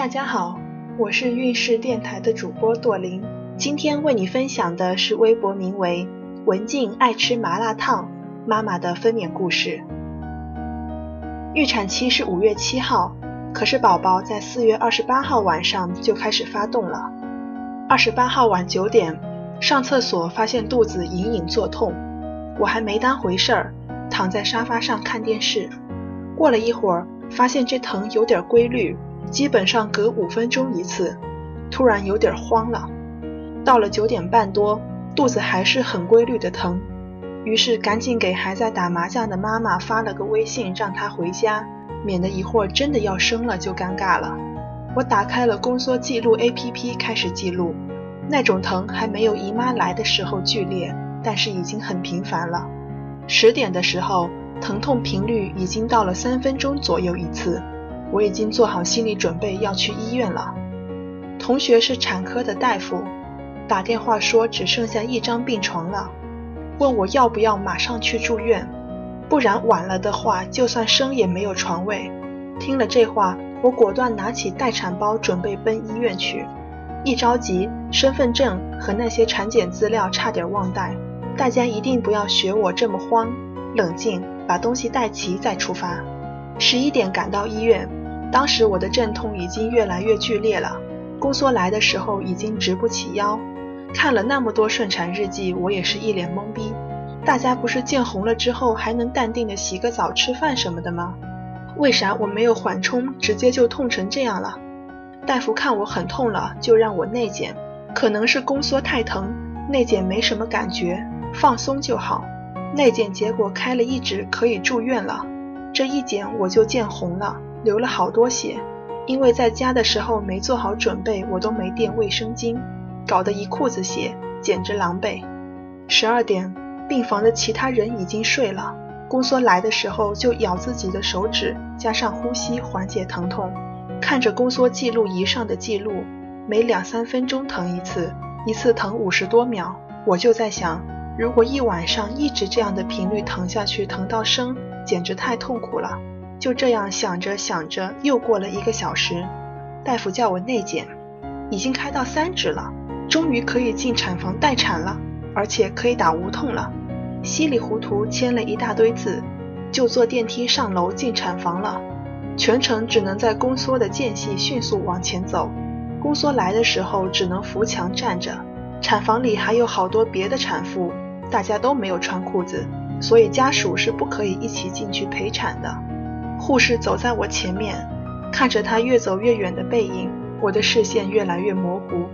大家好，我是运势电台的主播朵琳，今天为你分享的是微博名为“文静爱吃麻辣烫妈妈的分娩故事”。预产期是五月七号，可是宝宝在四月二十八号晚上就开始发动了。二十八号晚九点，上厕所发现肚子隐隐作痛，我还没当回事儿，躺在沙发上看电视。过了一会儿，发现这疼有点规律。基本上隔五分钟一次，突然有点慌了。到了九点半多，肚子还是很规律的疼，于是赶紧给还在打麻将的妈妈发了个微信，让她回家，免得一会儿真的要生了就尴尬了。我打开了宫缩记录 APP，开始记录。那种疼还没有姨妈来的时候剧烈，但是已经很频繁了。十点的时候，疼痛频率已经到了三分钟左右一次。我已经做好心理准备要去医院了。同学是产科的大夫，打电话说只剩下一张病床了，问我要不要马上去住院，不然晚了的话，就算生也没有床位。听了这话，我果断拿起待产包准备奔医院去。一着急，身份证和那些产检资料差点忘带。大家一定不要学我这么慌，冷静，把东西带齐再出发。十一点赶到医院。当时我的阵痛已经越来越剧烈了，宫缩来的时候已经直不起腰。看了那么多顺产日记，我也是一脸懵逼。大家不是见红了之后还能淡定的洗个澡、吃饭什么的吗？为啥我没有缓冲，直接就痛成这样了？大夫看我很痛了，就让我内检，可能是宫缩太疼，内检没什么感觉，放松就好。内检结果开了一指可以住院了，这一检我就见红了。流了好多血，因为在家的时候没做好准备，我都没垫卫生巾，搞得一裤子血，简直狼狈。十二点，病房的其他人已经睡了。宫缩来的时候就咬自己的手指，加上呼吸缓解疼痛。看着宫缩记录仪上的记录，每两三分钟疼一次，一次疼五十多秒，我就在想，如果一晚上一直这样的频率疼下去，疼到生，简直太痛苦了。就这样想着想着，又过了一个小时，大夫叫我内检，已经开到三指了，终于可以进产房待产了，而且可以打无痛了。稀里糊涂签了一大堆字，就坐电梯上楼进产房了。全程只能在宫缩的间隙迅速往前走，宫缩来的时候只能扶墙站着。产房里还有好多别的产妇，大家都没有穿裤子，所以家属是不可以一起进去陪产的。护士走在我前面，看着他越走越远的背影，我的视线越来越模糊。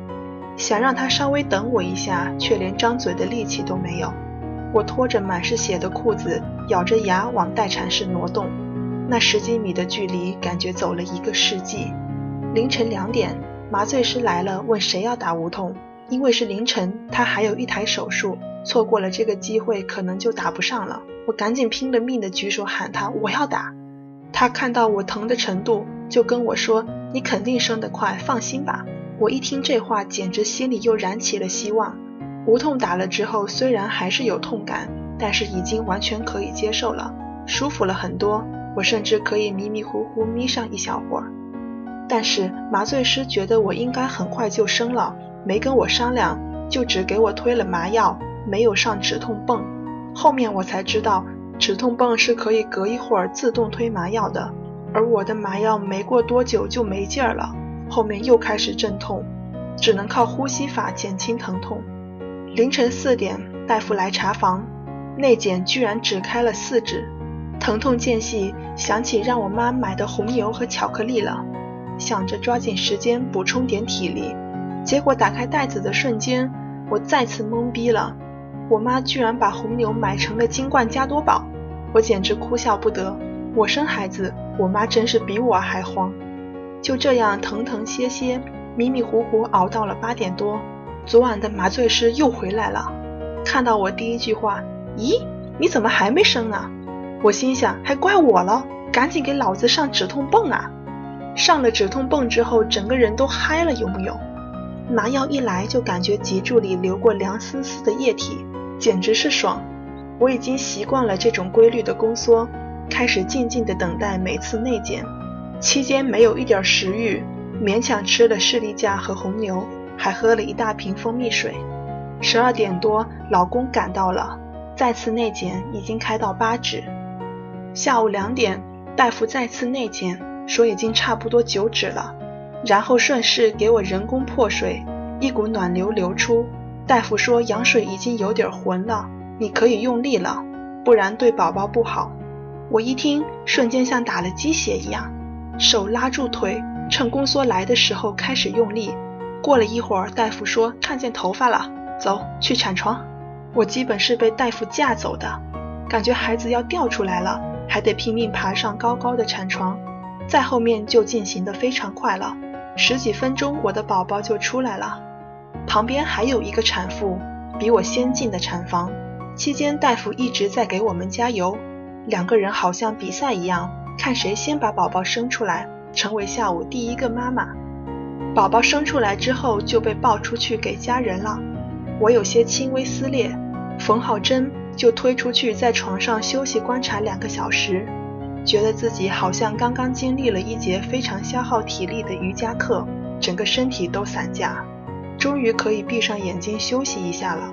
想让他稍微等我一下，却连张嘴的力气都没有。我拖着满是血的裤子，咬着牙往待产室挪动。那十几米的距离，感觉走了一个世纪。凌晨两点，麻醉师来了，问谁要打无痛。因为是凌晨，他还有一台手术，错过了这个机会，可能就打不上了。我赶紧拼了命的举手喊他，我要打。他看到我疼的程度，就跟我说：“你肯定生得快，放心吧。”我一听这话，简直心里又燃起了希望。无痛打了之后，虽然还是有痛感，但是已经完全可以接受了，舒服了很多。我甚至可以迷迷糊糊眯上一小会儿。但是麻醉师觉得我应该很快就生了，没跟我商量，就只给我推了麻药，没有上止痛泵。后面我才知道。止痛泵是可以隔一会儿自动推麻药的，而我的麻药没过多久就没劲儿了，后面又开始阵痛，只能靠呼吸法减轻疼痛。凌晨四点，大夫来查房，内检居然只开了四指，疼痛间隙想起让我妈买的红牛和巧克力了，想着抓紧时间补充点体力，结果打开袋子的瞬间，我再次懵逼了。我妈居然把红牛买成了金冠加多宝，我简直哭笑不得。我生孩子，我妈真是比我还慌。就这样疼疼歇歇，迷迷糊糊熬到了八点多。昨晚的麻醉师又回来了，看到我第一句话：“咦，你怎么还没生啊？”我心想，还怪我了，赶紧给老子上止痛泵啊！上了止痛泵之后，整个人都嗨了，有木有？麻药一来，就感觉脊柱里流过凉丝丝的液体。简直是爽！我已经习惯了这种规律的宫缩，开始静静的等待每次内检。期间没有一点食欲，勉强吃了士力架和红牛，还喝了一大瓶蜂蜜水。十二点多，老公赶到了，再次内检已经开到八指。下午两点，大夫再次内检，说已经差不多九指了，然后顺势给我人工破水，一股暖流流出。大夫说羊水已经有点浑了，你可以用力了，不然对宝宝不好。我一听，瞬间像打了鸡血一样，手拉住腿，趁宫缩来的时候开始用力。过了一会儿，大夫说看见头发了，走去产床。我基本是被大夫架走的，感觉孩子要掉出来了，还得拼命爬上高高的产床。再后面就进行的非常快了，十几分钟我的宝宝就出来了。旁边还有一个产妇，比我先进的产房，期间大夫一直在给我们加油。两个人好像比赛一样，看谁先把宝宝生出来，成为下午第一个妈妈。宝宝生出来之后就被抱出去给家人了。我有些轻微撕裂，缝好针就推出去，在床上休息观察两个小时，觉得自己好像刚刚经历了一节非常消耗体力的瑜伽课，整个身体都散架，终于可以闭上眼睛休息一下了。